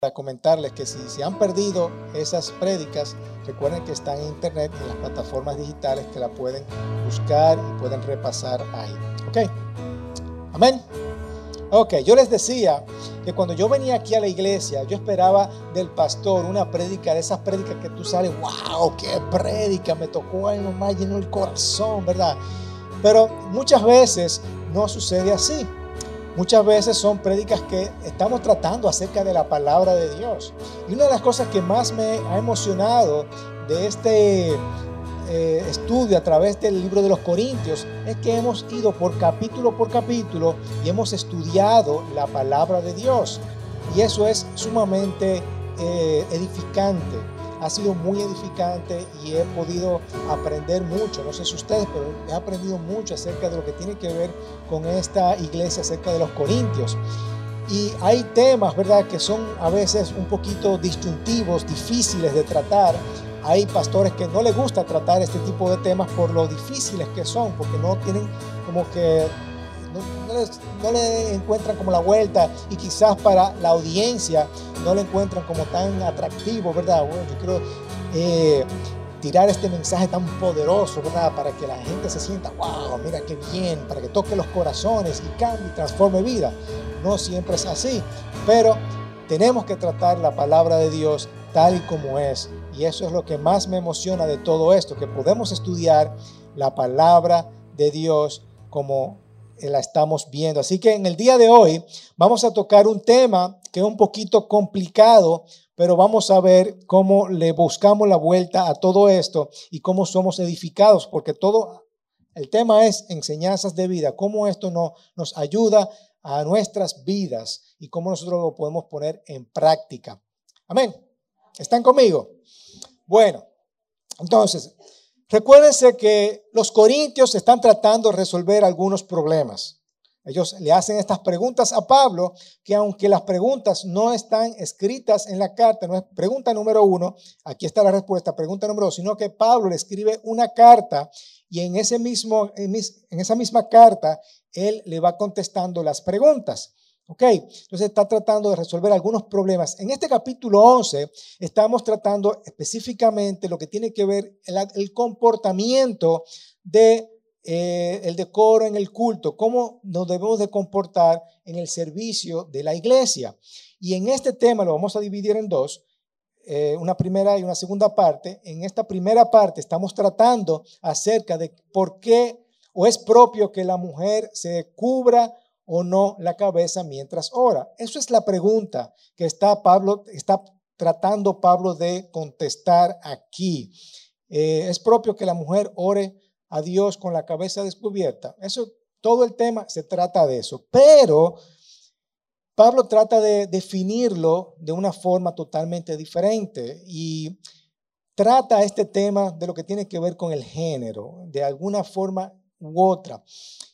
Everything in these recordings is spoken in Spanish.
para comentarles que si se han perdido esas prédicas, recuerden que están en internet, en las plataformas digitales que la pueden buscar y pueden repasar ahí. ¿Ok? Amén. Ok, yo les decía que cuando yo venía aquí a la iglesia, yo esperaba del pastor una prédica, de esas prédicas que tú sales, wow, qué prédica, me tocó ahí nomás lleno el corazón, ¿verdad? Pero muchas veces no sucede así. Muchas veces son prédicas que estamos tratando acerca de la palabra de Dios. Y una de las cosas que más me ha emocionado de este eh, estudio a través del libro de los Corintios es que hemos ido por capítulo por capítulo y hemos estudiado la palabra de Dios. Y eso es sumamente eh, edificante ha sido muy edificante y he podido aprender mucho. No sé si ustedes, pero he aprendido mucho acerca de lo que tiene que ver con esta iglesia, acerca de los corintios. Y hay temas, ¿verdad?, que son a veces un poquito disyuntivos, difíciles de tratar. Hay pastores que no les gusta tratar este tipo de temas por lo difíciles que son, porque no tienen como que no, le encuentran como la vuelta y quizás para la audiencia no le encuentran como tan atractivo, ¿verdad? Bueno, yo creo eh, tirar este mensaje tan poderoso, ¿verdad? Para que la gente se sienta, wow, mira qué bien, para que toque los corazones y cambie y transforme vida. No siempre es así, pero tenemos que tratar la palabra de Dios tal y como es. Y eso es lo que más me emociona de todo esto, que podemos estudiar la palabra de Dios como la estamos viendo. Así que en el día de hoy vamos a tocar un tema que es un poquito complicado, pero vamos a ver cómo le buscamos la vuelta a todo esto y cómo somos edificados, porque todo el tema es enseñanzas de vida, cómo esto no, nos ayuda a nuestras vidas y cómo nosotros lo podemos poner en práctica. Amén. ¿Están conmigo? Bueno, entonces, Recuérdense que los corintios están tratando de resolver algunos problemas. Ellos le hacen estas preguntas a Pablo, que aunque las preguntas no están escritas en la carta, no es pregunta número uno, aquí está la respuesta, pregunta número dos, sino que Pablo le escribe una carta y en, ese mismo, en esa misma carta él le va contestando las preguntas. ¿Ok? Entonces está tratando de resolver algunos problemas. En este capítulo 11 estamos tratando específicamente lo que tiene que ver el, el comportamiento de eh, el decoro en el culto, cómo nos debemos de comportar en el servicio de la iglesia. Y en este tema lo vamos a dividir en dos, eh, una primera y una segunda parte. En esta primera parte estamos tratando acerca de por qué o es propio que la mujer se cubra o no la cabeza mientras ora? Eso es la pregunta que está Pablo, está tratando Pablo de contestar aquí. Eh, es propio que la mujer ore a Dios con la cabeza descubierta. Eso, todo el tema se trata de eso. Pero Pablo trata de definirlo de una forma totalmente diferente y trata este tema de lo que tiene que ver con el género, de alguna forma u otra.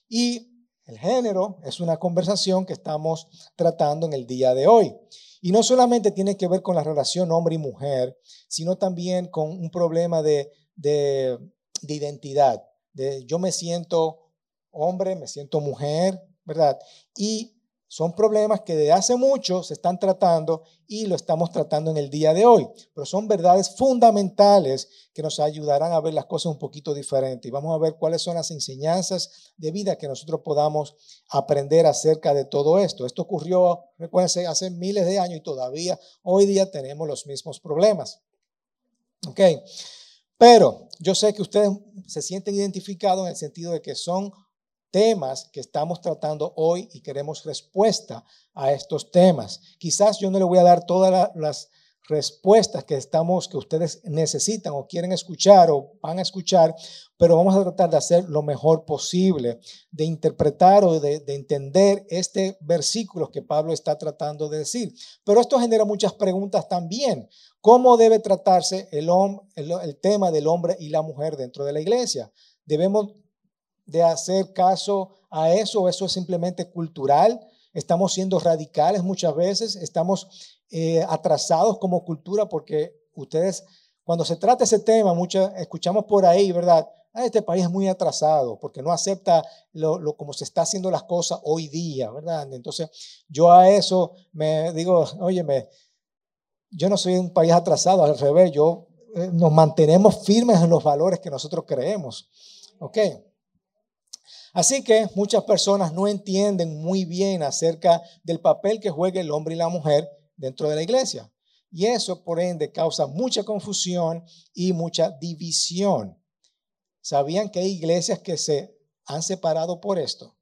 Y el género es una conversación que estamos tratando en el día de hoy. Y no solamente tiene que ver con la relación hombre y mujer, sino también con un problema de, de, identidad. De yo me siento hombre, me siento mujer, ¿verdad? Y son problemas que desde hace mucho se están tratando y lo estamos tratando en el día de hoy, pero son verdades fundamentales que nos ayudarán a ver las cosas un poquito diferente y vamos a ver cuáles son las enseñanzas de vida que nosotros podamos aprender acerca de todo esto. Esto ocurrió, recuérdense, hace miles de años y todavía hoy día tenemos los mismos problemas. ¿Ok? Pero yo sé que ustedes se sienten identificados en el sentido de que son temas que estamos tratando hoy y queremos respuesta a estos temas. Quizás yo no le voy a dar todas las respuestas que estamos que ustedes necesitan o quieren escuchar o van a escuchar, pero vamos a tratar de hacer lo mejor posible, de interpretar o de, entender este versículo que Pablo está tratando de decir. Pero esto genera muchas preguntas también. ¿Cómo debe tratarse el, el, el tema del hombre y la mujer dentro de la iglesia? Debemos de hacer caso a eso, eso es simplemente cultural, estamos siendo radicales muchas veces, estamos eh, atrasados como cultura porque ustedes, cuando se trata ese tema, muchas, escuchamos por ahí, ¿verdad? Ah, este país es muy atrasado porque no acepta lo, como se está haciendo las cosas hoy día, ¿verdad? Entonces, yo a eso me digo, oye, me, yo no soy un país atrasado, al revés, yo eh, nos mantenemos firmes en los valores que nosotros creemos. ¿Ok? Así que muchas personas no entienden muy bien acerca del papel que juega el hombre y la mujer dentro de la iglesia. Y eso, por ende, causa mucha confusión y mucha división. ¿Sabían que hay iglesias que se han separado por esto?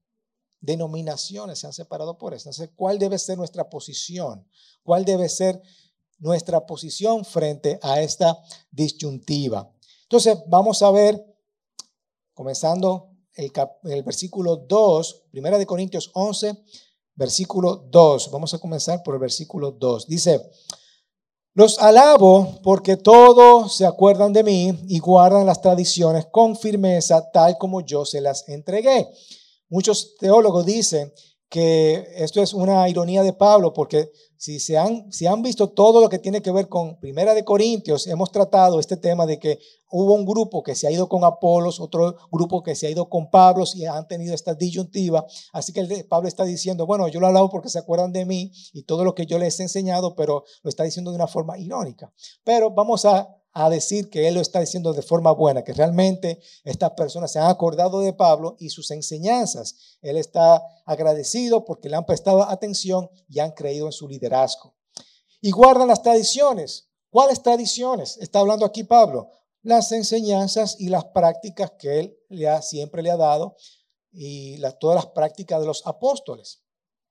Denominaciones se han separado por esto. Entonces, ¿cuál debe ser nuestra posición? ¿Cuál debe ser nuestra posición frente a esta disyuntiva? Entonces, vamos a ver, comenzando el, versículo 2, primera de Corintios 11, versículo 2. Vamos a comenzar por el versículo 2. Dice, los alabo porque todos se acuerdan de mí y guardan las tradiciones con firmeza tal como yo se las entregué. Muchos teólogos dicen que esto es una ironía de Pablo, porque si se han, si han visto todo lo que tiene que ver con Primera de Corintios, hemos tratado este tema de que hubo un grupo que se ha ido con Apolos, otro grupo que se ha ido con Pablo y han tenido esta disyuntiva. Así que Pablo está diciendo, bueno, yo lo hablado porque se acuerdan de mí y todo lo que yo les he enseñado, pero lo está diciendo de una forma irónica. Pero vamos a a decir que él lo está diciendo de forma buena, que realmente estas personas se han acordado de Pablo y sus enseñanzas. Él está agradecido porque le han prestado atención y han creído en su liderazgo. Y guardan las tradiciones. ¿Cuáles tradiciones? Está hablando aquí Pablo. Las enseñanzas y las prácticas que él le ha, siempre le ha dado y todas las prácticas de los apóstoles.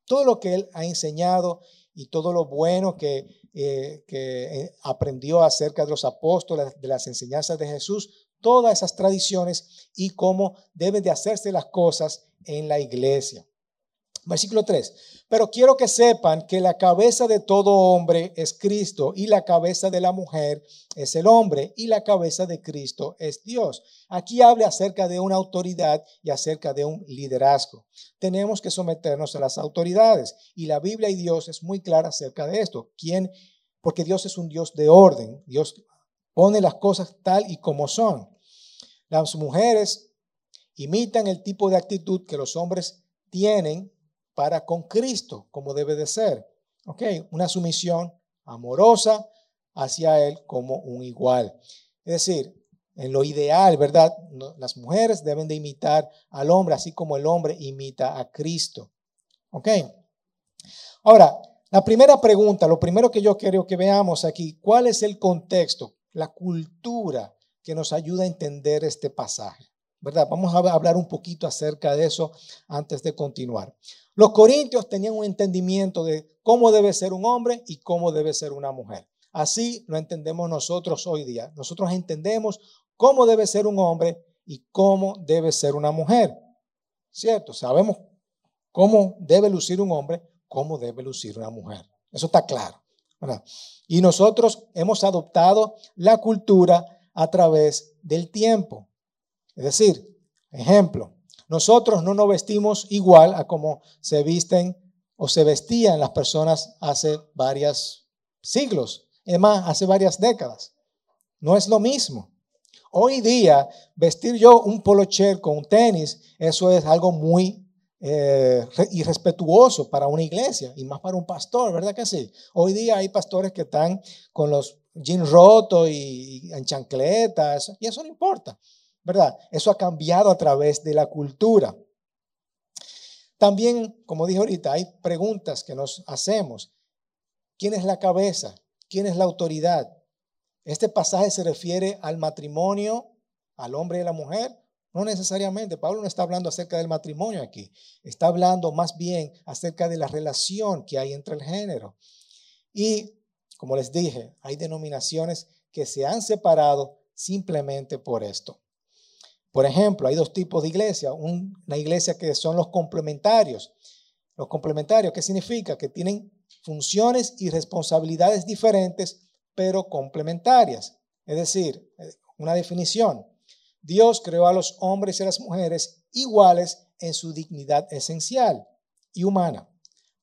Todo lo que él ha enseñado y todo lo bueno que, eh, que eh, aprendió acerca de los apóstoles, de las enseñanzas de Jesús, todas esas tradiciones y cómo deben de hacerse las cosas en la iglesia. Versículo 3. Pero quiero que sepan que la cabeza de todo hombre es Cristo y la cabeza de la mujer es el hombre y la cabeza de Cristo es Dios. Aquí habla acerca de una autoridad y acerca de un liderazgo. Tenemos que someternos a las autoridades y la Biblia y Dios es muy clara acerca de esto. ¿Quién? Porque Dios es un Dios de orden. Dios pone las cosas tal y como son. Las mujeres imitan el tipo de actitud que los hombres tienen para con Cristo, como debe de ser. ¿Ok? Una sumisión amorosa hacia Él como un igual. Es decir, en lo ideal, ¿verdad? Las mujeres deben de imitar al hombre, así como el hombre imita a Cristo. ¿Ok? Ahora, la primera pregunta, lo primero que yo quiero que veamos aquí, ¿cuál es el contexto, la cultura que nos ayuda a entender este pasaje? ¿Verdad? Vamos a hablar un poquito acerca de eso antes de continuar. Los corintios tenían un entendimiento de cómo debe ser un hombre y cómo debe ser una mujer. Así lo entendemos nosotros hoy día. Nosotros entendemos cómo debe ser un hombre y cómo debe ser una mujer. ¿Cierto? Sabemos cómo debe lucir un hombre, cómo debe lucir una mujer. Eso está claro. Y nosotros hemos adoptado la cultura a través del tiempo. Es decir, ejemplo, nosotros no nos vestimos igual a como se visten o se vestían las personas hace varios siglos, es más, hace varias décadas. No es lo mismo. Hoy día, vestir yo un polocher con un tenis, eso es algo muy eh, irrespetuoso para una iglesia y más para un pastor, ¿verdad que sí? Hoy día hay pastores que están con los jeans rotos y en chancletas y eso no importa. ¿Verdad? Eso ha cambiado a través de la cultura. También, como dije ahorita, hay preguntas que nos hacemos. ¿Quién es la cabeza? ¿Quién es la autoridad? Este pasaje se refiere al matrimonio, al hombre y la mujer. No necesariamente, Pablo no está hablando acerca del matrimonio aquí, está hablando más bien acerca de la relación que hay entre el género. Y, como les dije, hay denominaciones que se han separado simplemente por esto. Por ejemplo, hay dos tipos de iglesia. Una iglesia que son los complementarios. Los complementarios, ¿qué significa? Que tienen funciones y responsabilidades diferentes, pero complementarias. Es decir, una definición. Dios creó a los hombres y a las mujeres iguales en su dignidad esencial y humana,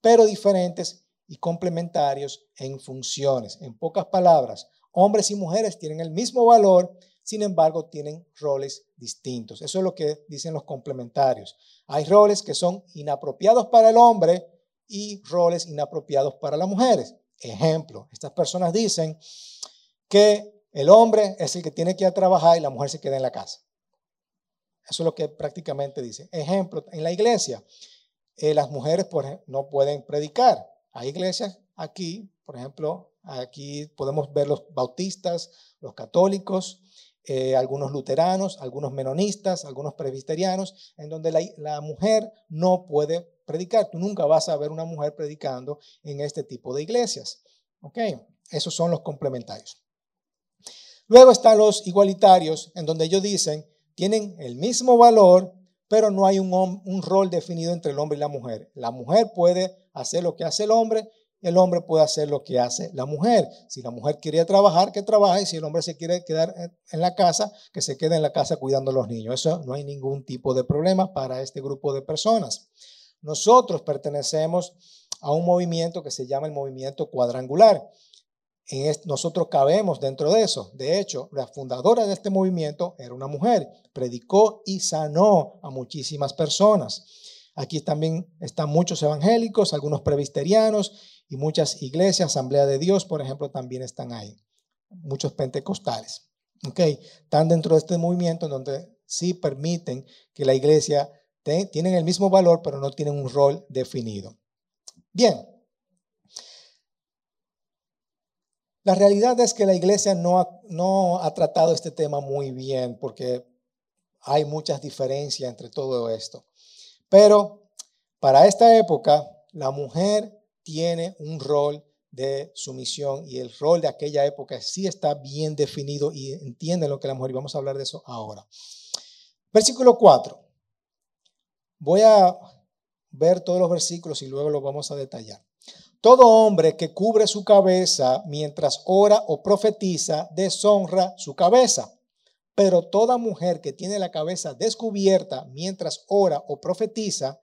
pero diferentes y complementarios en funciones. En pocas palabras, hombres y mujeres tienen el mismo valor sin embargo, tienen roles distintos. Eso es lo que dicen los complementarios. Hay roles que son inapropiados para el hombre y roles inapropiados para las mujeres. Ejemplo, estas personas dicen que el hombre es el que tiene que ir a trabajar y la mujer se queda en la casa. Eso es lo que prácticamente dice. Ejemplo, en la iglesia, eh, las mujeres no pueden predicar. Hay iglesias aquí, por ejemplo, aquí podemos ver los bautistas, los católicos, eh, algunos luteranos, algunos menonistas, algunos presbiterianos, en donde la, mujer no puede predicar. Tú nunca vas a ver una mujer predicando en este tipo de iglesias. ¿Ok? Esos son los complementarios. Luego están los igualitarios, en donde ellos dicen, tienen el mismo valor, pero no hay un, rol definido entre el hombre y la mujer. La mujer puede hacer lo que hace el hombre, el hombre puede hacer lo que hace la mujer. Si la mujer quiere trabajar, que trabaje. Si el hombre se quiere quedar en la casa, que se quede en la casa cuidando a los niños. Eso no hay ningún tipo de problema para este grupo de personas. Nosotros pertenecemos a un movimiento que se llama el movimiento cuadrangular nosotros cabemos dentro de eso. De hecho, la fundadora de este movimiento era una mujer, predicó y sanó a muchísimas personas. Aquí también están muchos evangélicos, algunos presbiterianos y muchas iglesias, Asamblea de Dios, por ejemplo, también están ahí. Muchos pentecostales. Okay. Están dentro de este movimiento en donde sí permiten que la iglesia tienen el mismo valor, pero no tienen un rol definido. Bien, La realidad es que la iglesia no no ha tratado este tema muy bien porque hay muchas diferencias entre todo esto. Pero para esta época, la mujer tiene un rol de sumisión y el rol de aquella época sí está bien definido y entiende lo que la mujer, y vamos a hablar de eso ahora. Versículo 4. Voy a ver todos los versículos y luego los vamos a detallar. Todo hombre que cubre su cabeza mientras ora o profetiza, deshonra su cabeza. Pero toda mujer que tiene la cabeza descubierta mientras ora o profetiza,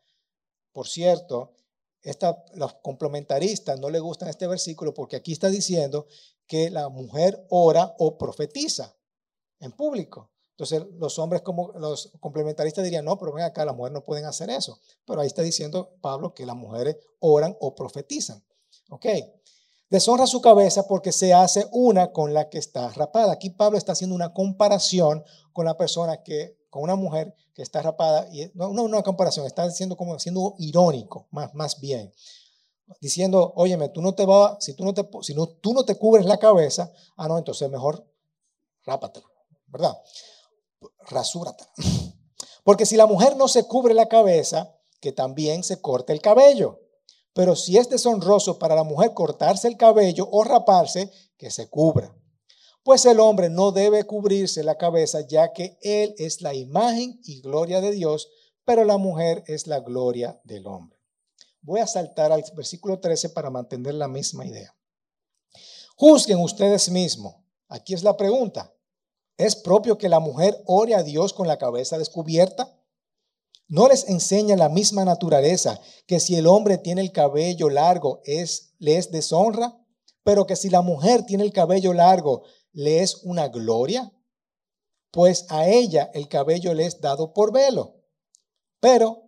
por cierto, esta, los complementaristas no le gustan este versículo porque aquí está diciendo que la mujer ora o profetiza en público. Entonces los hombres como los complementaristas dirían, no, pero ven acá, las mujeres no pueden hacer eso. Pero ahí está diciendo Pablo que las mujeres oran o profetizan. ¿Ok? Deshonra su cabeza porque se hace una con la que está rapada. Aquí Pablo está haciendo una comparación con la persona que, con una mujer que está rapada. Y no, no una comparación, está diciendo como siendo irónico, más, más bien. Diciendo, óyeme, tú no te vas, si tú no te, si no, tú no te cubres la cabeza, ah, no, entonces mejor rápatela, ¿verdad? Rasúratela. Porque si la mujer no se cubre la cabeza, que también se corte el cabello. Pero si es deshonroso para la mujer cortarse el cabello o raparse, que se cubra. Pues el hombre no debe cubrirse la cabeza, ya que él es la imagen y gloria de Dios, pero la mujer es la gloria del hombre. Voy a saltar al versículo 13 para mantener la misma idea. Juzguen ustedes mismos. Aquí es la pregunta. ¿Es propio que la mujer ore a Dios con la cabeza descubierta? ¿No les enseña la misma naturaleza que si el hombre tiene el cabello largo es, le es deshonra, pero que si la mujer tiene el cabello largo le es una gloria? Pues a ella el cabello le es dado por velo. Pero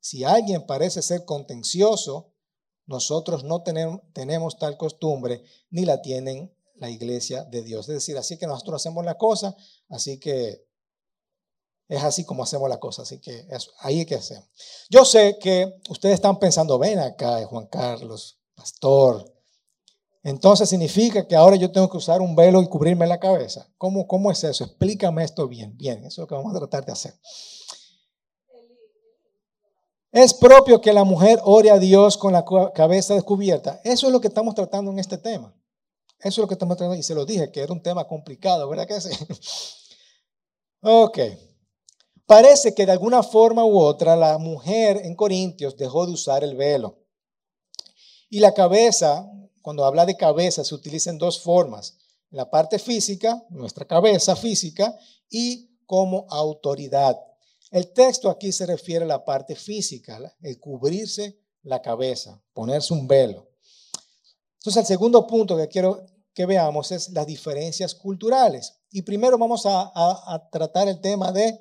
si alguien parece ser contencioso, nosotros no tenemos, tal costumbre ni la tienen la iglesia de Dios. Es decir, así que nosotros hacemos la cosa, así que es así como hacemos la cosa, así que ahí hay que hacer. Yo sé que ustedes están pensando, ven acá, Juan Carlos, pastor. Entonces significa que ahora yo tengo que usar un velo y cubrirme la cabeza. ¿Cómo, cómo es eso? Explícame esto bien. Bien, eso es lo que vamos a tratar de hacer. Es propio que la mujer ore a Dios con la cabeza descubierta. Eso es lo que estamos tratando en este tema. Eso es lo que estamos tratando y se lo dije, que era un tema complicado, ¿verdad que sí? ok. Parece que de alguna forma u otra la mujer en Corintios dejó de usar el velo. Y la cabeza, cuando habla de cabeza, se utiliza en dos formas. La parte física, nuestra cabeza física, y como autoridad. El texto aquí se refiere a la parte física, el cubrirse la cabeza, ponerse un velo. Entonces, el segundo punto que quiero que veamos es las diferencias culturales. Y primero vamos a, a tratar el tema de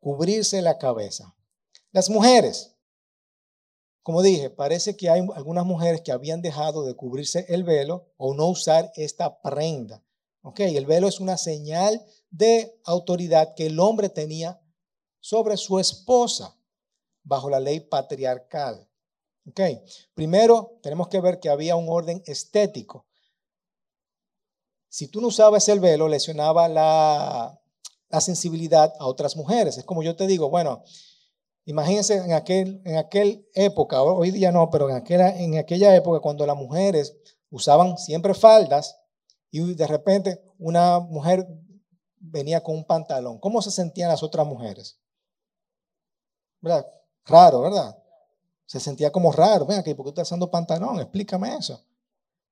cubrirse la cabeza. Las mujeres, como dije, parece que hay algunas mujeres que habían dejado de cubrirse el velo o no usar esta prenda. ¿Ok? El velo es una señal de autoridad que el hombre tenía sobre su esposa bajo la ley patriarcal. ¿Ok? Primero, tenemos que ver que había un orden estético. Si tú no usabas el velo, lesionaba la, la sensibilidad a otras mujeres. Es como yo te digo, bueno, Imagínense en aquel, en aquel época, hoy día no, pero en aquella, en aquella época cuando las mujeres usaban siempre faldas y de repente una mujer venía con un pantalón. ¿Cómo se sentían las otras mujeres? Raro, ¿verdad? Se sentía como raro. Ven aquí, ¿por qué estás usando pantalón? Explícame eso.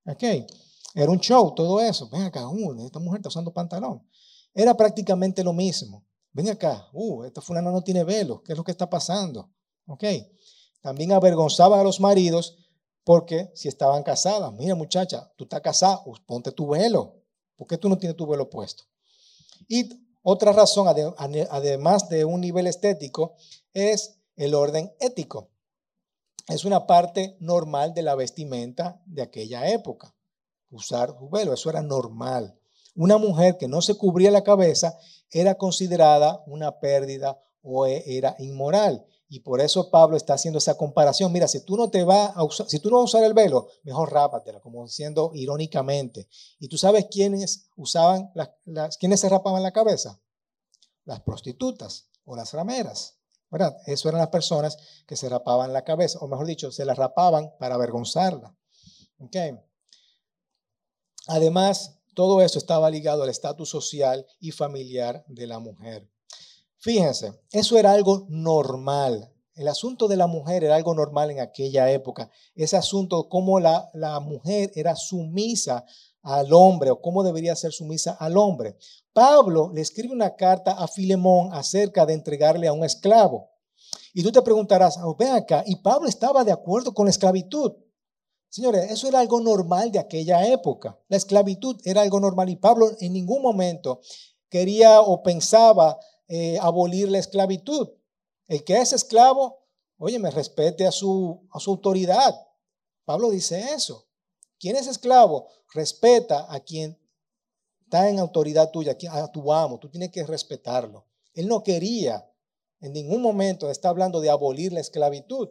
Ok. Era un show todo eso. Ven acá, uh, esta mujer está usando pantalón. Era prácticamente lo mismo. Ven acá, uh, esta fulana no tiene velo, ¿qué es lo que está pasando? Ok. También avergonzaba a los maridos porque si estaban casadas, mira muchacha, tú estás casada, ponte tu velo. ¿Por qué tú no tienes tu velo puesto? Y otra razón, además de un nivel estético, es el orden ético. Es una parte normal de la vestimenta de aquella época. Usar velo, eso era normal. Una mujer que no se cubría la cabeza era considerada una pérdida o e, era inmoral. Y por eso Pablo está haciendo esa comparación. Mira, si tú no te vas a usar, si tú no vas a usar el velo, mejor rápatela, como diciendo irónicamente. ¿Y tú sabes quiénes usaban, las, quiénes se rapaban la cabeza? Las prostitutas o las rameras. ¿Verdad? Eso eran las personas que se rapaban la cabeza, o mejor dicho, se la rapaban para avergonzarla. Okay. Además, todo eso estaba ligado al estatus social y familiar de la mujer. Fíjense, eso era algo normal. El asunto de la mujer era algo normal en aquella época. Ese asunto, cómo la, la mujer era sumisa al hombre o cómo debería ser sumisa al hombre. Pablo le escribe una carta a Filemón acerca de entregarle a un esclavo. Y tú te preguntarás, oh, ven acá, y Pablo estaba de acuerdo con la esclavitud. Señores, eso era algo normal de aquella época. La esclavitud era algo normal y Pablo en ningún momento quería o pensaba eh, abolir la esclavitud. El que es esclavo, oye, me respete a su, a su autoridad. Pablo dice eso. ¿Quién es esclavo? Respeta a quien está en autoridad tuya, a tu amo. Tú tienes que respetarlo. Él no quería en ningún momento, está hablando de abolir la esclavitud.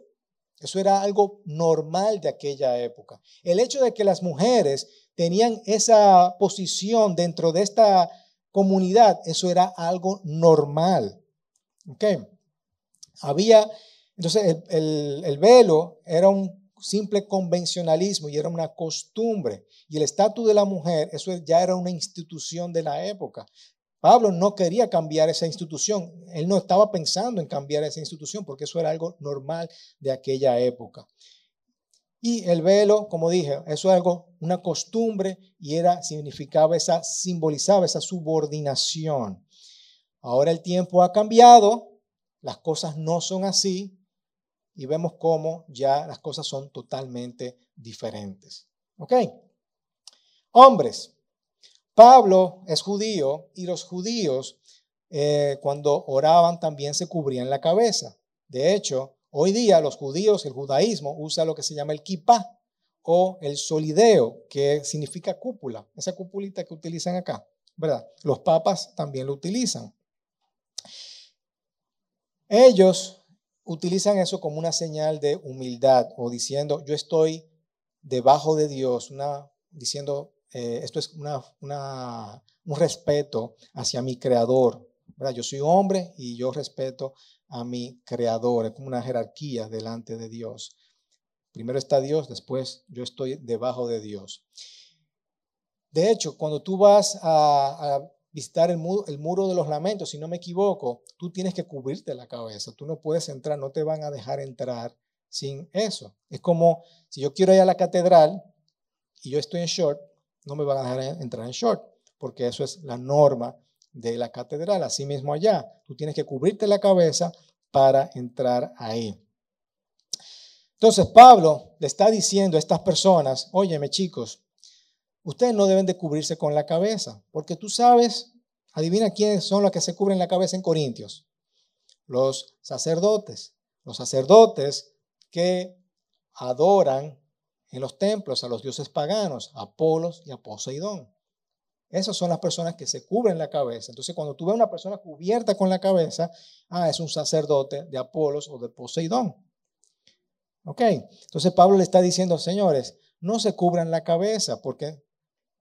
Eso era algo normal de aquella época. El hecho de que las mujeres tenían esa posición dentro de esta comunidad, eso era algo normal. ¿Ok? Había, entonces el, el velo era un simple convencionalismo y era una costumbre. Y el estatus de la mujer, eso ya era una institución de la época. Pablo no quería cambiar esa institución, él no estaba pensando en cambiar esa institución porque eso era algo normal de aquella época. Y el velo, como dije, eso es algo, una costumbre y era, significaba esa, simbolizaba esa subordinación. Ahora el tiempo ha cambiado, las cosas no son así y vemos cómo ya las cosas son totalmente diferentes. ¿Ok? Hombres, Pablo es judío y los judíos eh, cuando oraban también se cubrían la cabeza. De hecho, hoy día los judíos, el judaísmo usa lo que se llama el kippah o el solideo, que significa cúpula, esa cúpulita que utilizan acá, ¿verdad? Los papas también lo utilizan. Ellos utilizan eso como una señal de humildad o diciendo, yo estoy debajo de Dios, una, diciendo, eh, esto es un respeto hacia mi creador. ¿verdad? Yo soy hombre y yo respeto a mi creador. Es como una jerarquía delante de Dios. Primero está Dios, después yo estoy debajo de Dios. De hecho, cuando tú vas a, visitar el muro, el muro, de los lamentos, si no me equivoco, tú tienes que cubrirte la cabeza. Tú no puedes entrar, no te van a dejar entrar sin eso. Es como si yo quiero ir a la catedral y yo estoy en short, no me van a dejar entrar en short, porque eso es la norma de la catedral. Así mismo allá, tú tienes que cubrirte la cabeza para entrar ahí. Entonces Pablo le está diciendo a estas personas, óyeme chicos, ustedes no deben de cubrirse con la cabeza, porque tú sabes, adivina quiénes son los que se cubren la cabeza en Corintios. Los sacerdotes. Los sacerdotes que adoran en los templos a los dioses paganos, a Apolos y a Poseidón. Esas son las personas que se cubren la cabeza. Entonces, cuando tú ves a una persona cubierta con la cabeza, ah, es un sacerdote de Apolos o de Poseidón. Ok, entonces Pablo le está diciendo, señores, no se cubran la cabeza porque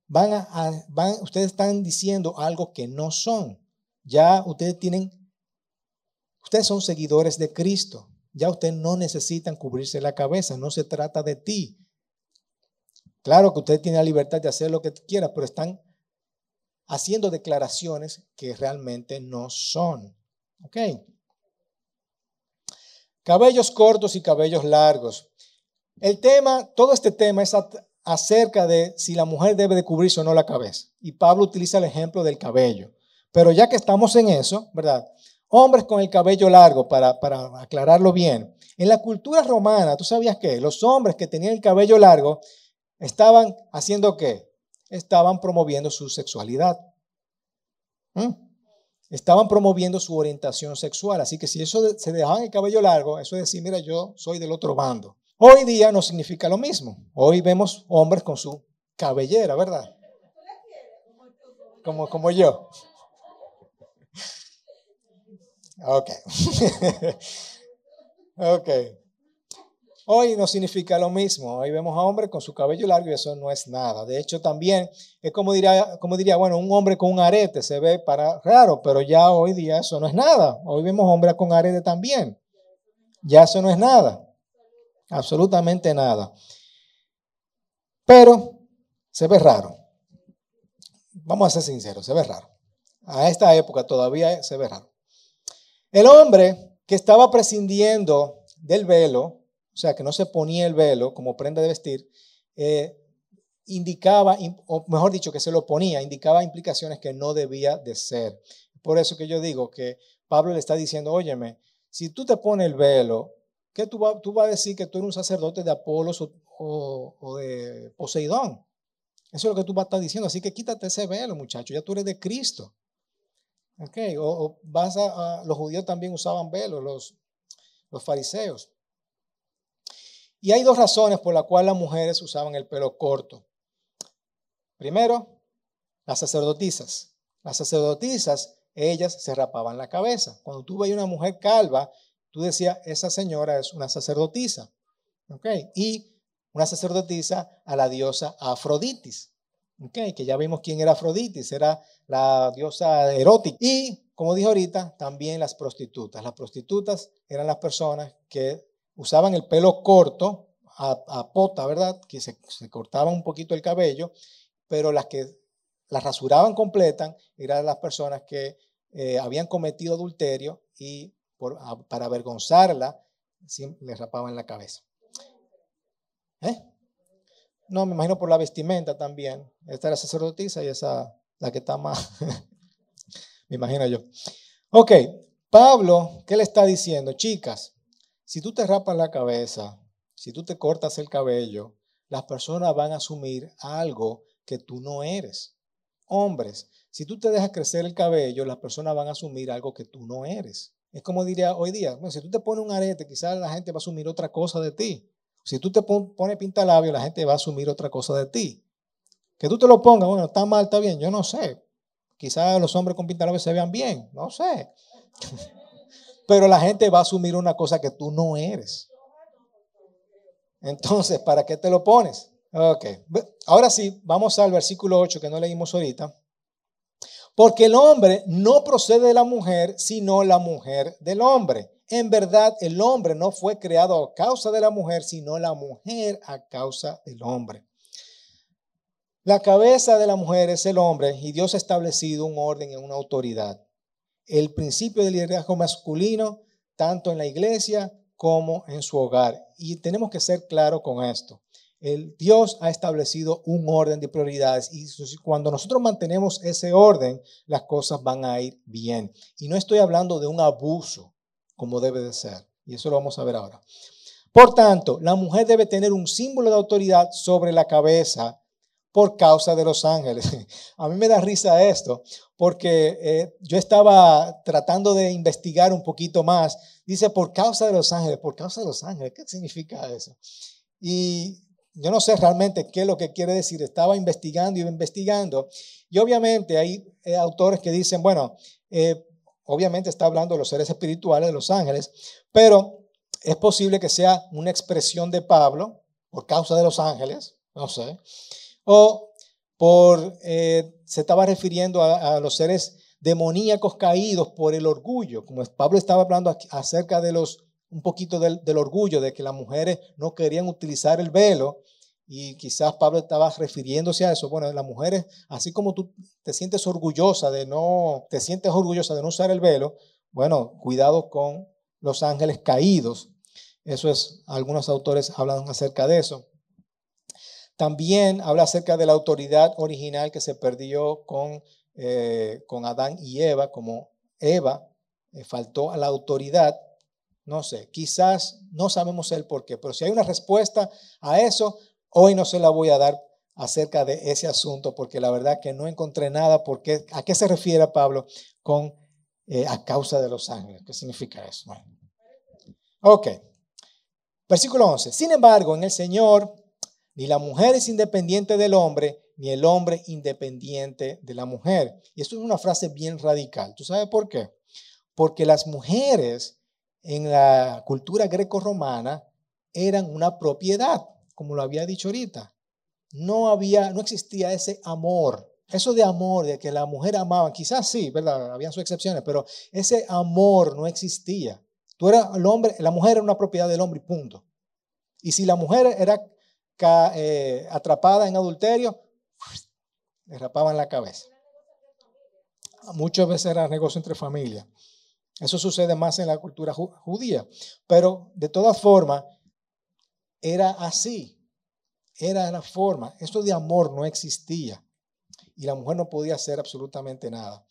van a, van, ustedes están diciendo algo que no son. Ya ustedes tienen, ustedes son seguidores de Cristo. Ya ustedes no necesitan cubrirse la cabeza, no se trata de ti. Claro que usted tiene la libertad de hacer lo que quiera, pero están haciendo declaraciones que realmente no son. ¿Ok? Cabellos cortos y cabellos largos. El tema, todo este tema es acerca de si la mujer debe de cubrirse o no la cabeza. Y Pablo utiliza el ejemplo del cabello. Pero ya que estamos en eso, ¿verdad? Hombres con el cabello largo, para, para aclararlo bien. En la cultura romana, ¿tú sabías qué? Los hombres que tenían el cabello largo estaban haciendo qué? Estaban promoviendo su sexualidad. ¿Mm? Estaban promoviendo su orientación sexual. Así que si eso se dejaban el cabello largo, eso es decir, mira, yo soy del otro bando. Hoy día no significa lo mismo. Hoy vemos hombres con su cabellera, ¿verdad? Como, como yo. Ok. ok. Hoy no significa lo mismo. Hoy vemos a hombres con su cabello largo y eso no es nada. De hecho, también es como diría, como diría, bueno, un hombre con un arete se ve para raro, pero ya hoy día eso no es nada. Hoy vemos hombres con arete también. Ya eso no es nada. Absolutamente nada. Pero se ve raro. Vamos a ser sinceros, se ve raro. A esta época todavía se ve raro. El hombre que estaba prescindiendo del velo, sea, que no se ponía el velo como prenda de vestir, eh, indicaba, o mejor dicho, que se lo ponía, indicaba implicaciones que no debía de ser. Por eso que yo digo que Pablo le está diciendo, óyeme, si tú te pones el velo, ¿qué tú vas tú a decir que tú eres un sacerdote de Apolos o, de Poseidón? Eso es lo que tú vas a estar diciendo. Así que quítate ese velo, muchacho, ya tú eres de Cristo. Okay. O, vas a, los judíos también usaban velo, los, los fariseos. Y hay dos razones por las cuales las mujeres usaban el pelo corto. Primero, las sacerdotisas. Las sacerdotisas, ellas se rapaban la cabeza. Cuando tú veías una mujer calva, tú decías, esa señora es una sacerdotisa. ¿Okay? Y una sacerdotisa a la diosa Afroditis. ¿Okay? Que ya vimos quién era Afroditis, era la diosa erótica. Y, como dije ahorita, también las prostitutas. Las prostitutas eran las personas que usaban el pelo corto, a, pota, ¿verdad? Que se, cortaban un poquito el cabello, pero las que las rasuraban completan eran las personas que eh, habían cometido adulterio y para avergonzarla les rapaban la cabeza. ¿Eh? No, me imagino por la vestimenta también. Esta era sacerdotisa y esa la que está más. me imagino yo. Ok, Pablo, ¿qué le está diciendo? Chicas, si tú te rapas la cabeza, si tú te cortas el cabello, las personas van a asumir algo que tú no eres. Hombres, si tú te dejas crecer el cabello, las personas van a asumir algo que tú no eres. Es como diría hoy día, si tú te pones un arete, quizás la gente va a asumir otra cosa de ti. Si tú te pones pintalabio, la gente va a asumir otra cosa de ti. Que tú te lo pongas, bueno, está mal, está bien, yo no sé. Quizás los hombres con pintalabio se vean bien, no sé. Pero la gente va a asumir una cosa que tú no eres. Entonces, ¿para qué te lo pones? Ok. Ahora sí, vamos al versículo 8 que no leímos ahorita. Porque el hombre no procede de la mujer, sino la mujer del hombre. En verdad, el hombre no fue creado a causa de la mujer, sino la mujer a causa del hombre. La cabeza de la mujer es el hombre y Dios ha establecido un orden y una autoridad el principio del liderazgo masculino, tanto en la iglesia como en su hogar. Y tenemos que ser claros con esto. El Dios ha establecido un orden de prioridades y cuando nosotros mantenemos ese orden, las cosas van a ir bien. Y no estoy hablando de un abuso como debe de ser. Y eso lo vamos a ver ahora. Por tanto, la mujer debe tener un símbolo de autoridad sobre la cabeza por causa de los ángeles. A mí me da risa esto, porque eh, yo estaba tratando de investigar un poquito más. Dice, por causa de los ángeles, por causa de los ángeles, ¿qué significa eso? y yo no sé realmente qué es lo que quiere decir. Estaba investigando y investigando. Y obviamente hay eh, autores que dicen, bueno, eh, obviamente está hablando de los seres espirituales, de los ángeles, pero es posible que sea una expresión de Pablo por causa de los ángeles, no sé, o por, eh, se estaba refiriendo a, los seres demoníacos caídos por el orgullo, como Pablo estaba hablando acerca de los un poquito del, orgullo, de que las mujeres no querían utilizar el velo. Y quizás Pablo estaba refiriéndose a eso. Bueno, las mujeres, así como tú te sientes orgullosa de no, te sientes orgullosa de no usar el velo, bueno, cuidado con los ángeles caídos. Eso es, algunos autores hablan acerca de eso. También habla acerca de la autoridad original que se perdió con, eh, con Adán y Eva, como Eva eh, faltó a la autoridad no sé, quizás no sabemos el por qué, pero si hay una respuesta a eso, hoy no se la voy a dar acerca de ese asunto, porque la verdad que no encontré nada, porque ¿a qué se refiere Pablo con eh, a causa de los ángeles? ¿Qué significa eso? Bueno. Ok. Versículo 11. Sin embargo, en el Señor, ni la mujer es independiente del hombre, ni el hombre independiente de la mujer. Y esto es una frase bien radical. ¿Tú sabes por qué? Porque las mujeres en la cultura greco-romana eran una propiedad, como lo había dicho ahorita. No había, no existía ese amor. Eso de amor, de que la mujer amaba, quizás sí, ¿verdad? Habían sus excepciones, pero ese amor no existía. Tú eras el hombre, la mujer era una propiedad del hombre y punto. Y si la mujer era eh, atrapada en adulterio, le rapaban la cabeza. Muchas veces era negocio entre familias. Eso sucede más en la cultura judía. Pero de todas formas, era así. Era la forma. Esto de amor no existía. Y la mujer no podía hacer absolutamente nada.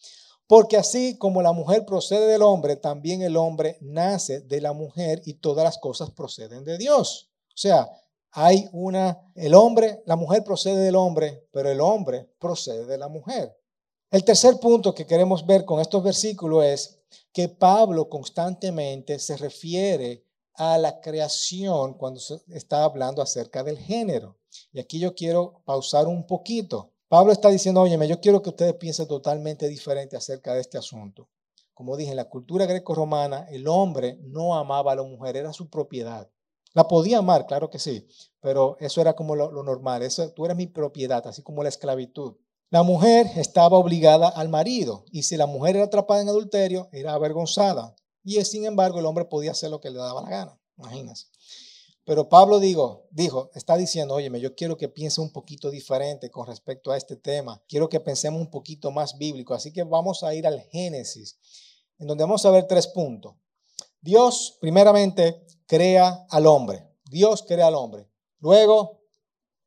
Porque así como la mujer procede del hombre, también el hombre nace de la mujer y todas las cosas proceden de Dios. O sea, hay una, el hombre, la mujer procede del hombre, pero el hombre procede de la mujer. El tercer punto que queremos ver con estos versículos es que Pablo constantemente se refiere a la creación cuando se está hablando acerca del género. Y aquí yo quiero pausar un poquito. Pablo está diciendo, óyeme, yo quiero que ustedes piensen totalmente diferente acerca de este asunto. Como dije, en la cultura greco-romana, el hombre no amaba a la mujer, era su propiedad. La podía amar, claro que sí, pero eso era como lo, normal. Eso, tú eres mi propiedad, así como la esclavitud. La mujer estaba obligada al marido y si la mujer era atrapada en adulterio, era avergonzada. Y sin embargo, el hombre podía hacer lo que le daba la gana, imagínense. Pero Pablo digo, dijo, está diciendo, óyeme, yo quiero que piense un poquito diferente con respecto a este tema. Quiero que pensemos un poquito más bíblico. Así que vamos a ir al Génesis, en donde vamos a ver tres puntos. Dios, primeramente, crea al hombre. Dios crea al hombre. Luego,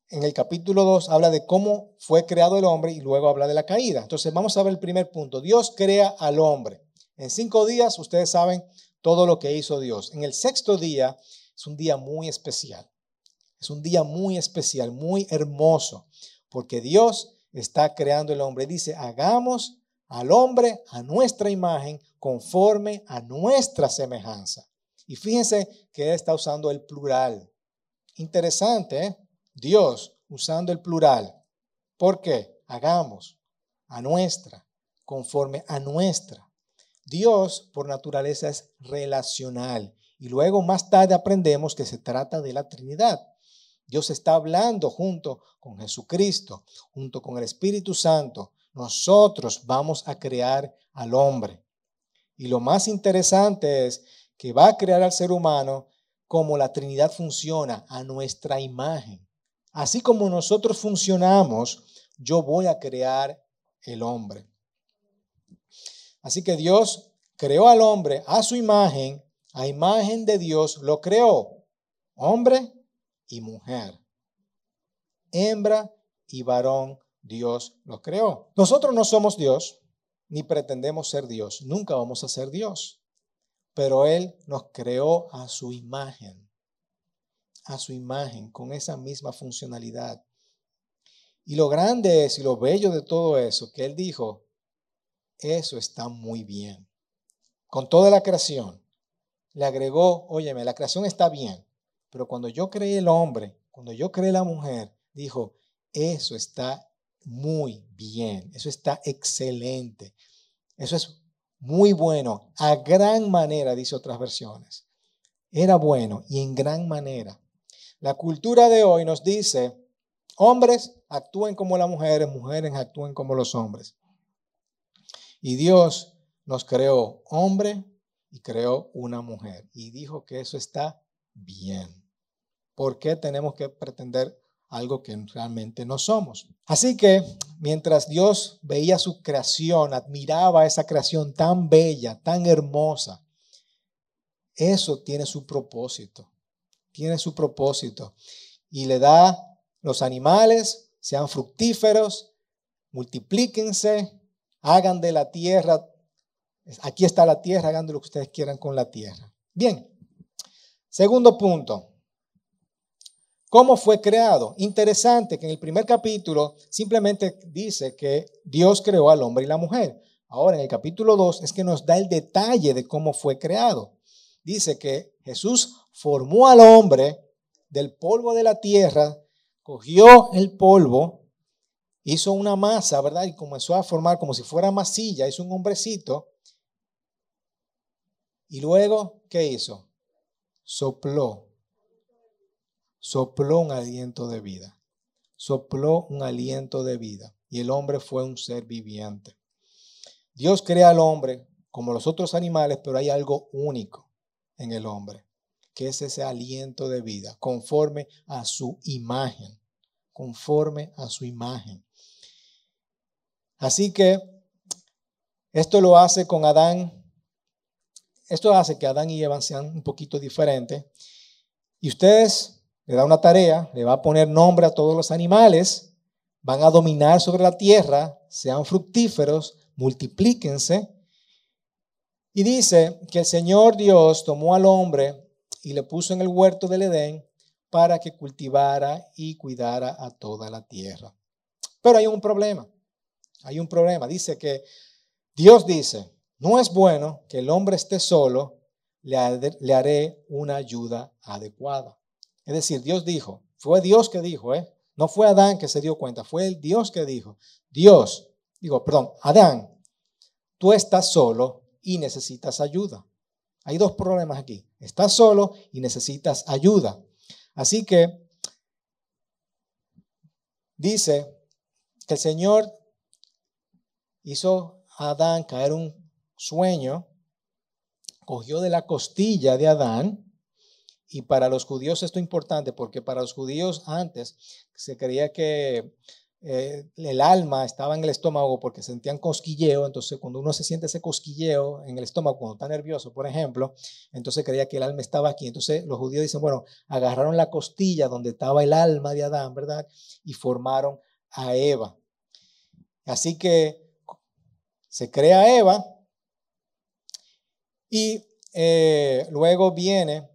en el capítulo 2 habla de cómo fue creado el hombre y luego habla de la caída. Entonces vamos a ver el primer punto. Dios crea al hombre. En cinco días ustedes saben todo lo que hizo Dios. En el sexto día es un día muy especial. Es un día muy especial, muy hermoso, porque Dios está creando el hombre. Dice, hagamos al hombre a nuestra imagen conforme a nuestra semejanza. Y fíjense que está usando el plural. Interesante, ¿eh? Dios usando el plural. ¿Por qué? Hagamos a nuestra, conforme a nuestra. Dios por naturaleza es relacional. Y luego más tarde aprendemos que se trata de la Trinidad. Dios está hablando junto con Jesucristo, junto con el Espíritu Santo. Nosotros vamos a crear al hombre. Y lo más interesante es que va a crear al ser humano como la Trinidad funciona, a nuestra imagen. Así como nosotros funcionamos, yo voy a crear el hombre. Así que Dios creó al hombre a su imagen, a imagen de Dios lo creó, hombre y mujer. Hembra y varón Dios lo creó. Nosotros no somos Dios, ni pretendemos ser Dios, nunca vamos a ser Dios, pero Él nos creó a su imagen a su imagen con esa misma funcionalidad. Y lo grande es y lo bello de todo eso, que él dijo, eso está muy bien. Con toda la creación, le agregó, óyeme, la creación está bien, Pero cuando yo creé el hombre, cuando yo creé la mujer, dijo, eso está muy bien, eso está excelente, eso es muy bueno, a gran manera, dice otras versiones. Era bueno y en gran manera. La cultura de hoy nos dice, hombres actúen como las mujeres, mujeres actúen como los hombres. Y Dios nos creó hombre y creó una mujer y dijo que eso está bien. ¿Por qué tenemos que pretender algo que realmente no somos? Así que mientras Dios veía su creación, admiraba esa creación tan bella, tan hermosa, eso tiene su propósito, tiene su propósito y le da los animales, sean fructíferos, multiplíquense, hagan de la tierra, aquí está la tierra, hagan de lo que ustedes quieran con la tierra. Bien, segundo punto. ¿Cómo fue creado? Interesante que en el primer capítulo simplemente dice que Dios creó al hombre y la mujer. Ahora en el capítulo 2 es que nos da el detalle de cómo fue creado. Dice que Jesús formó al hombre del polvo de la tierra, cogió el polvo, hizo una masa, ¿verdad? Y comenzó a formar como si fuera masilla, hizo un hombrecito. Y luego, ¿qué hizo? Sopló sopló un aliento de vida. Sopló un aliento de vida. Y el hombre fue un ser viviente. Dios crea al hombre como los otros animales, pero hay algo único en el hombre, que es ese aliento de vida, conforme a su imagen, conforme a su imagen. Así que esto lo hace con Adán, esto hace que Adán y Eva sean un poquito diferentes. Y ustedes le da una tarea, le va a poner nombre a todos los animales, van a dominar sobre la tierra, sean fructíferos, multiplíquense. Y dice que el Señor Dios tomó al hombre y le puso en el huerto del Edén para que cultivara y cuidara a toda la tierra. Pero hay un problema, hay un problema. Dice que Dios dice, no es bueno que el hombre esté solo, le haré una ayuda adecuada. Es decir, Dios dijo, fue Dios que dijo, ¿eh? No fue Adán que se dio cuenta, fue el Dios que dijo. Dios, digo, perdón, Adán, tú estás solo y necesitas ayuda. Hay dos problemas aquí. Estás solo y necesitas ayuda. Así que dice que el Señor hizo a Adán caer un sueño, cogió de la costilla de Adán y para los judíos esto es importante porque para los judíos antes se creía que eh, el alma estaba en el estómago porque sentían cosquilleo, entonces cuando uno se siente ese cosquilleo en el estómago, cuando está nervioso, por ejemplo, entonces creía que el alma estaba aquí. Entonces los judíos dicen, bueno, agarraron la costilla donde estaba el alma de Adán, ¿verdad? Y formaron a Eva. Así que se crea Eva y eh, luego viene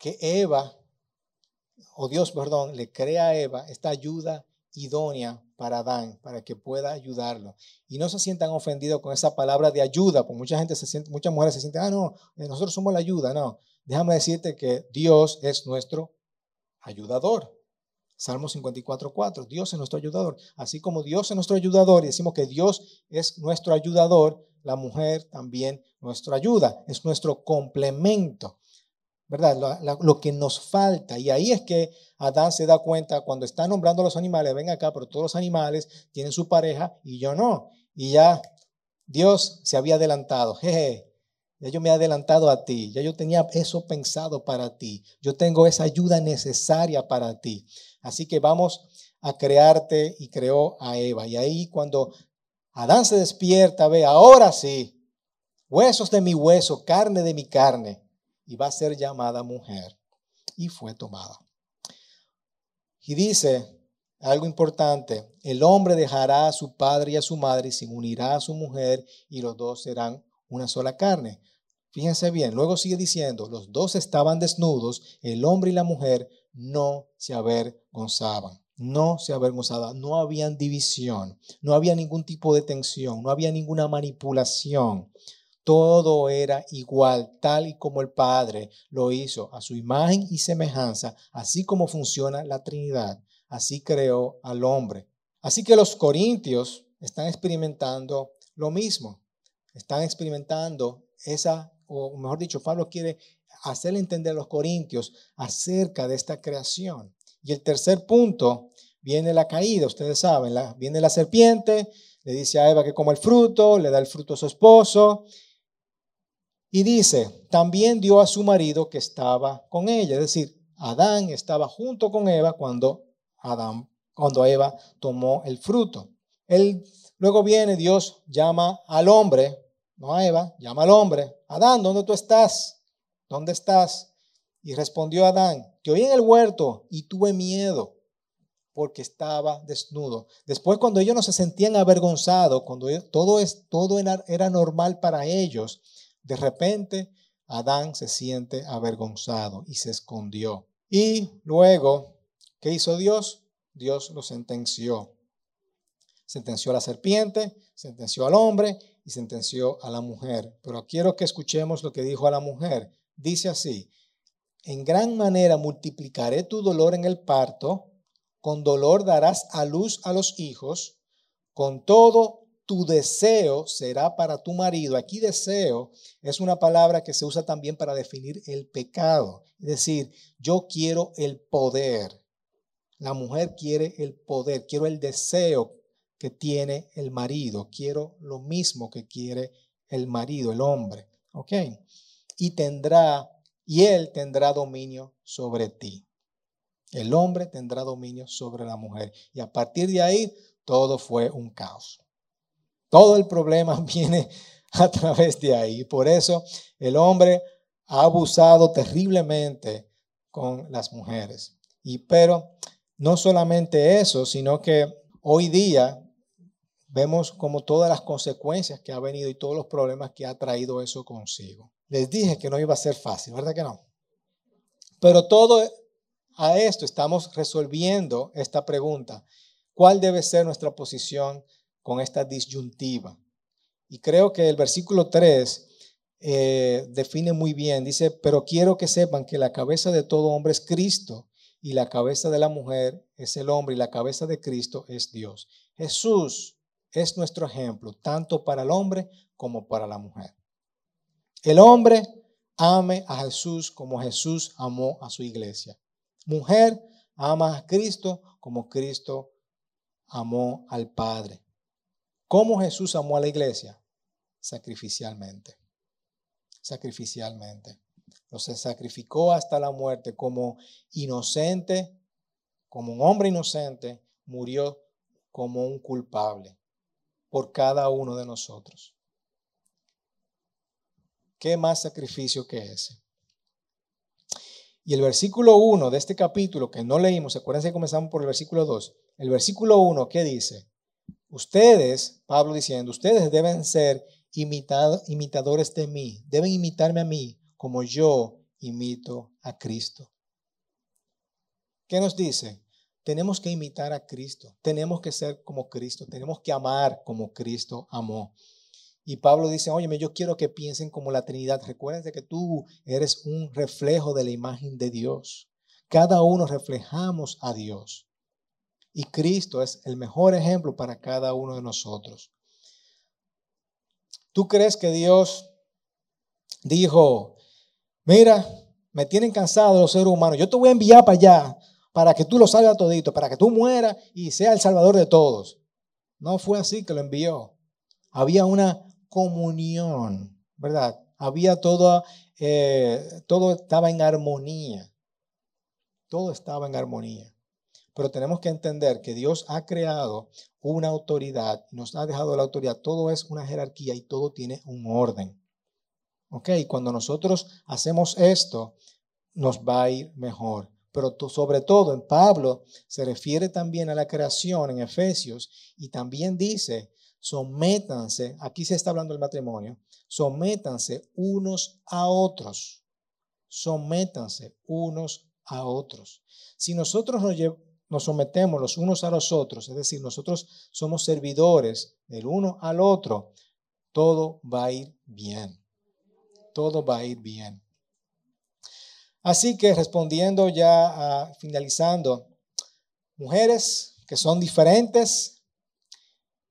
que Eva, o Dios, perdón, le crea a Eva esta ayuda idónea para Adán, para que pueda ayudarlo. Y no se sientan ofendidos con esa palabra de ayuda, porque mucha gente se siente, muchas mujeres se sienten, ah, no, eh, nosotros somos la ayuda. No, déjame decirte que Dios es nuestro ayudador. Salmo 54.4, Dios es nuestro ayudador. Así como Dios es nuestro ayudador y decimos que Dios es nuestro ayudador, la mujer también nuestra ayuda, es nuestro complemento. ¿Verdad? Lo, que nos falta. Y ahí es que Adán se da cuenta cuando está nombrando a los animales, ven acá, pero todos los animales tienen su pareja y yo no. Y ya Dios se había adelantado. Jeje, ya yo me he adelantado a ti, ya yo tenía eso pensado para ti. Yo tengo esa ayuda necesaria para ti. Así que vamos a crearte y creó a Eva. Y ahí cuando Adán se despierta, ve, ahora sí, huesos de mi hueso, carne de mi carne y va a ser llamada mujer. Y fue tomada. Y dice algo importante, el hombre dejará a su padre y a su madre y se unirá a su mujer y los dos serán una sola carne. Fíjense bien, luego sigue diciendo, los dos estaban desnudos, el hombre y la mujer no se avergonzaban, no se avergonzaban, no había división, no había ningún tipo de tensión, no había ninguna manipulación. Todo era igual, tal y como el Padre lo hizo, a su imagen y semejanza, así como funciona la Trinidad, así creó al hombre. Así que los corintios están experimentando lo mismo, están experimentando esa, o mejor dicho, Pablo quiere hacerle entender a los corintios acerca de esta creación. Y el tercer punto viene la caída, ustedes saben, viene la serpiente, le dice a Eva que coma el fruto, le da el fruto a su esposo y dice, también dio a su marido que estaba con ella, es decir, Adán estaba junto con Eva cuando Adán cuando Eva tomó el fruto. Él luego viene Dios llama al hombre, no a Eva, llama al hombre, Adán, ¿dónde tú estás? ¿Dónde estás? Y respondió Adán, te oí en el huerto y tuve miedo porque estaba desnudo. Después cuando ellos no se sentían avergonzados, cuando todo, es, todo era, normal para ellos, de repente Adán se siente avergonzado y se escondió. Y luego, ¿qué hizo Dios? Dios lo sentenció. Sentenció a la serpiente, sentenció al hombre y sentenció a la mujer. Pero quiero que escuchemos lo que dijo a la mujer. Dice así, en gran manera multiplicaré tu dolor en el parto con dolor darás a luz a los hijos, con todo tu deseo será para tu marido. Aquí deseo es una palabra que se usa también para definir el pecado. Es decir, yo quiero el poder. La mujer quiere el poder, quiero el deseo que tiene el marido, quiero lo mismo que quiere el marido, el hombre. ¿Ok? Y tendrá, y él tendrá dominio sobre ti. El hombre tendrá dominio sobre la mujer. Y a partir de ahí, todo fue un caos. Todo el problema viene a través de ahí. Por eso el hombre ha abusado terriblemente con las mujeres. Y pero no solamente eso, sino que hoy día vemos como todas las consecuencias que ha venido y todos los problemas que ha traído eso consigo. Les dije que no iba a ser fácil, ¿verdad que no? Pero todo a esto estamos resolviendo esta pregunta. ¿Cuál debe ser nuestra posición con esta disyuntiva? Y creo que el versículo 3 eh, define muy bien. Dice, pero quiero que sepan que la cabeza de todo hombre es Cristo y la cabeza de la mujer es el hombre y la cabeza de Cristo es Dios. Jesús es nuestro ejemplo, tanto para el hombre como para la mujer. El hombre ame a Jesús como Jesús amó a su iglesia. Mujer, ama a Cristo como Cristo amó al Padre. ¿Cómo Jesús amó a la iglesia? Sacrificialmente. Sacrificialmente. Lo se sacrificó hasta la muerte como inocente, como un hombre inocente, murió como un culpable por cada uno de nosotros. ¿Qué más sacrificio que ese? Y el versículo 1 de este capítulo que no leímos, acuérdense que comenzamos por el versículo 2. El versículo 1, ¿qué dice? Ustedes, Pablo diciendo, ustedes deben ser imitadores de mí, deben imitarme a mí como yo imito a Cristo. ¿Qué nos dice? Tenemos que imitar a Cristo, tenemos que ser como Cristo, tenemos que amar como Cristo amó. Y Pablo dice, óyeme, yo quiero que piensen como la Trinidad. Recuerden que tú eres un reflejo de la imagen de Dios. Cada uno reflejamos a Dios. Y Cristo es el mejor ejemplo para cada uno de nosotros. ¿Tú crees que Dios dijo, mira, me tienen cansado los seres humanos, yo te voy a enviar para allá para que tú lo salgas todito, para que tú mueras y sea el salvador de todos? No fue así que lo envió. Había una comunión, ¿verdad? Había todo, eh, todo estaba en armonía. Todo estaba en armonía. Pero tenemos que entender que Dios ha creado una autoridad, nos ha dejado la autoridad. Todo es una jerarquía y todo tiene un orden. ¿Ok? Cuando nosotros hacemos esto, nos va a ir mejor. Pero sobre todo en Pablo se refiere también a la creación en Efesios y también dice sométanse, aquí se está hablando del matrimonio, sométanse unos a otros, sométanse unos a otros. Si nosotros nos, sometemos los unos a los otros, es decir, nosotros somos servidores del uno al otro, todo va a ir bien. todo va a ir bien. Así que respondiendo ya, finalizando, mujeres que son diferentes,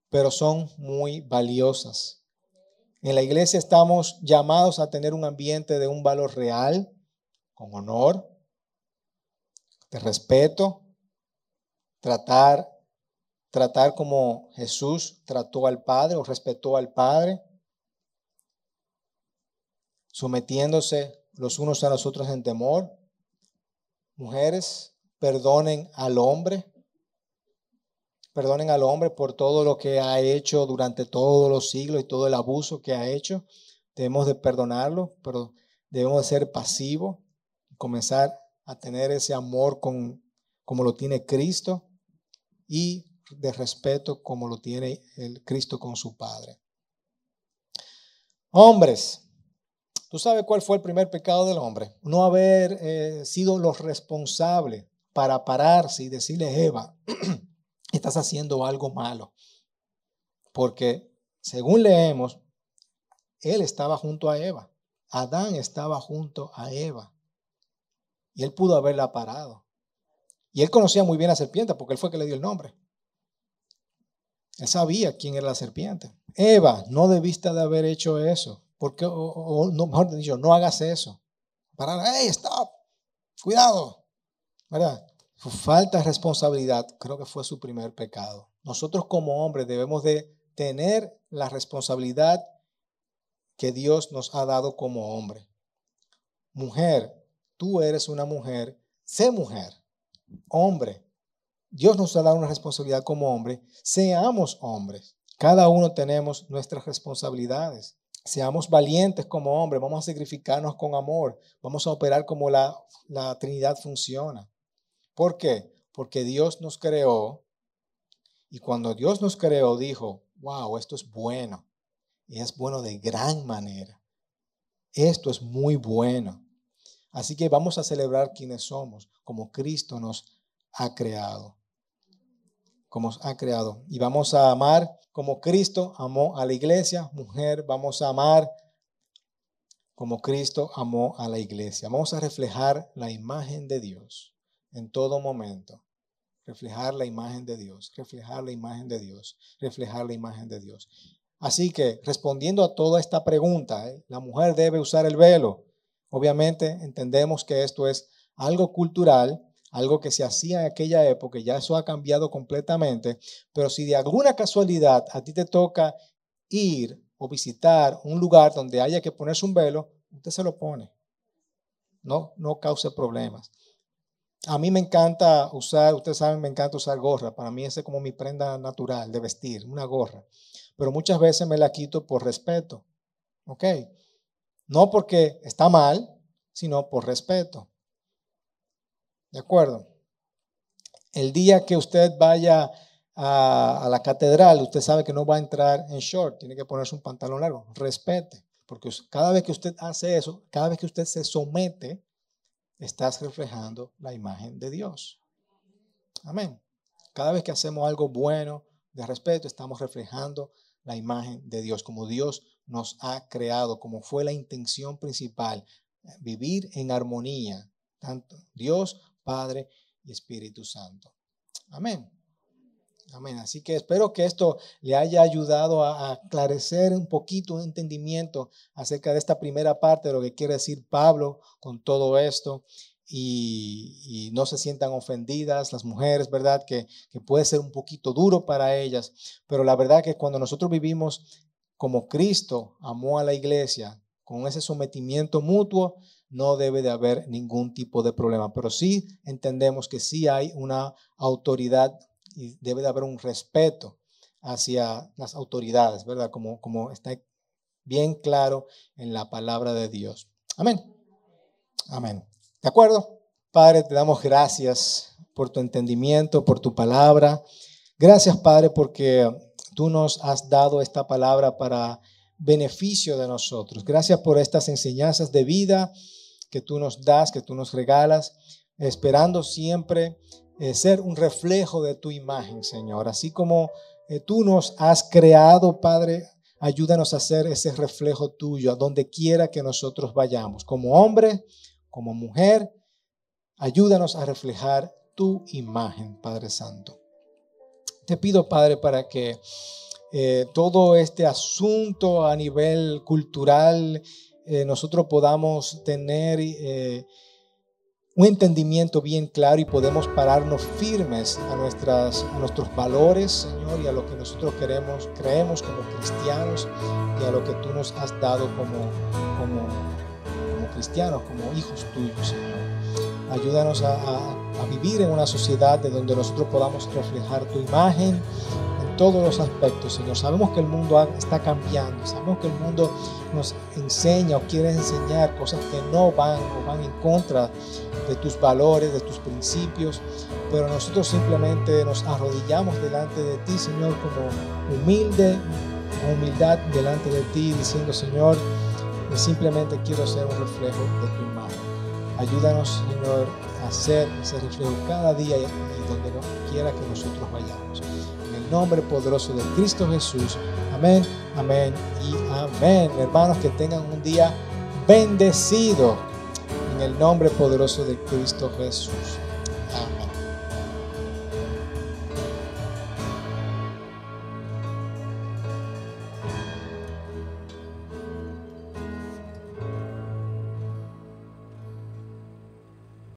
pero son muy valiosas. En la iglesia estamos llamados a tener un ambiente de un valor real, con honor, de respeto, tratar, tratar como Jesús trató al Padre o respetó al Padre, sometiéndose los unos a los otros en temor. Mujeres, perdonen al hombre. Perdonen al hombre por todo lo que ha hecho durante todos los siglos y todo el abuso que ha hecho. Debemos de perdonarlo, pero debemos de ser pasivos y comenzar a tener ese amor con, como lo tiene Cristo y de respeto como lo tiene el Cristo con su Padre. Hombres, ¿Tú sabes cuál fue el primer pecado del hombre? No haber eh, sido los responsables para pararse y decirle, Eva, estás haciendo algo malo. Porque según leemos, él estaba junto a Eva. Adán estaba junto a Eva. Y él pudo haberla parado. Y él conocía muy bien a la serpiente porque él fue el que le dio el nombre. Él sabía quién era la serpiente. Eva, no debiste de haber hecho eso. Porque, o, mejor dicho, no hagas eso. Para, hey, stop, cuidado. ¿Verdad? Su falta de responsabilidad creo que fue su primer pecado. Nosotros como hombres debemos de tener la responsabilidad que Dios nos ha dado como hombre. Mujer, tú eres una mujer, sé mujer. Hombre, Dios nos ha dado una responsabilidad como hombre, seamos hombres. Cada uno tenemos nuestras responsabilidades. Seamos valientes como hombres, vamos a sacrificarnos con amor, vamos a operar como la, la Trinidad funciona. ¿Por qué? Porque Dios nos creó y cuando Dios nos creó dijo, wow, esto es bueno y es bueno de gran manera. Esto es muy bueno. Así que vamos a celebrar quienes somos, como Cristo nos ha creado. Como ha creado. Y vamos a amar como Cristo amó a la iglesia, mujer, vamos a amar como Cristo amó a la iglesia. Vamos a reflejar la imagen de Dios en todo momento. Reflejar la imagen de Dios, reflejar la imagen de Dios, reflejar la imagen de Dios. Así que respondiendo a toda esta pregunta, ¿eh? la mujer debe usar el velo. Obviamente entendemos que esto es algo cultural, algo que se hacía en aquella época, ya eso ha cambiado completamente, pero si de alguna casualidad a ti te toca ir o visitar un lugar donde haya que ponerse un velo, usted se lo pone. No, no cause problemas. A mí me encanta usar, ustedes saben, me encanta usar gorra. Para mí es como mi prenda natural de vestir, una gorra. Pero muchas veces me la quito por respeto. ¿Ok? No porque está mal, sino por respeto. ¿De acuerdo? El día que usted vaya a, la catedral, usted sabe que no va a entrar en short, tiene que ponerse un pantalón largo. Respete, porque cada vez que usted hace eso, cada vez que usted se somete, estás reflejando la imagen de Dios. Amén. Cada vez que hacemos algo bueno, de respeto, estamos reflejando la imagen de Dios, como Dios nos ha creado, como fue la intención principal, vivir en armonía, tanto Dios Padre y Espíritu Santo. Amén. Amén. Así que espero que esto le haya ayudado a aclarecer un poquito un entendimiento acerca de esta primera parte de lo que quiere decir Pablo con todo esto. Y, no se sientan ofendidas las mujeres, ¿verdad? Que, que puede ser un poquito duro para ellas, pero la verdad que cuando nosotros vivimos como Cristo amó a la iglesia, con ese sometimiento mutuo, no debe de haber ningún tipo de problema. Pero sí entendemos que sí hay una autoridad y debe de haber un respeto hacia las autoridades, ¿verdad? Como, como está bien claro en la palabra de Dios. Amén. Amén. ¿De acuerdo? Padre, te damos gracias por tu entendimiento, por tu palabra. Gracias, Padre, porque tú nos has dado esta palabra para beneficio de nosotros. Gracias por estas enseñanzas de vida que tú nos das, que tú nos regalas, esperando siempre eh, ser un reflejo de tu imagen, Señor. Así como eh, tú nos has creado, Padre, ayúdanos a ser ese reflejo tuyo a donde quiera que nosotros vayamos, como hombre, como mujer, ayúdanos a reflejar tu imagen, Padre Santo. Te pido, Padre, para que eh, todo este asunto a nivel cultural, eh, nosotros podamos tener eh, un entendimiento bien claro y podemos pararnos firmes a, nuestras, nuestros valores, Señor, y a lo que nosotros queremos, creemos como cristianos y a lo que tú nos has dado como, como cristianos, como hijos tuyos, Señor. Ayúdanos a, a vivir en una sociedad de donde nosotros podamos reflejar tu imagen todos los aspectos, Señor. Sabemos que el mundo está cambiando, sabemos que el mundo nos enseña o quiere enseñar cosas que no van o van en contra de tus valores, de tus principios, pero nosotros simplemente nos arrodillamos delante de ti, Señor, como humilde, humildad delante de ti, diciendo, Señor, simplemente quiero ser un reflejo de tu imagen. Ayúdanos, Señor, a ser ese reflejo cada día y donde quiera que nosotros vayamos nombre poderoso de Cristo Jesús. Amén, amén y amén. Hermanos, que tengan un día bendecido en el nombre poderoso de Cristo Jesús.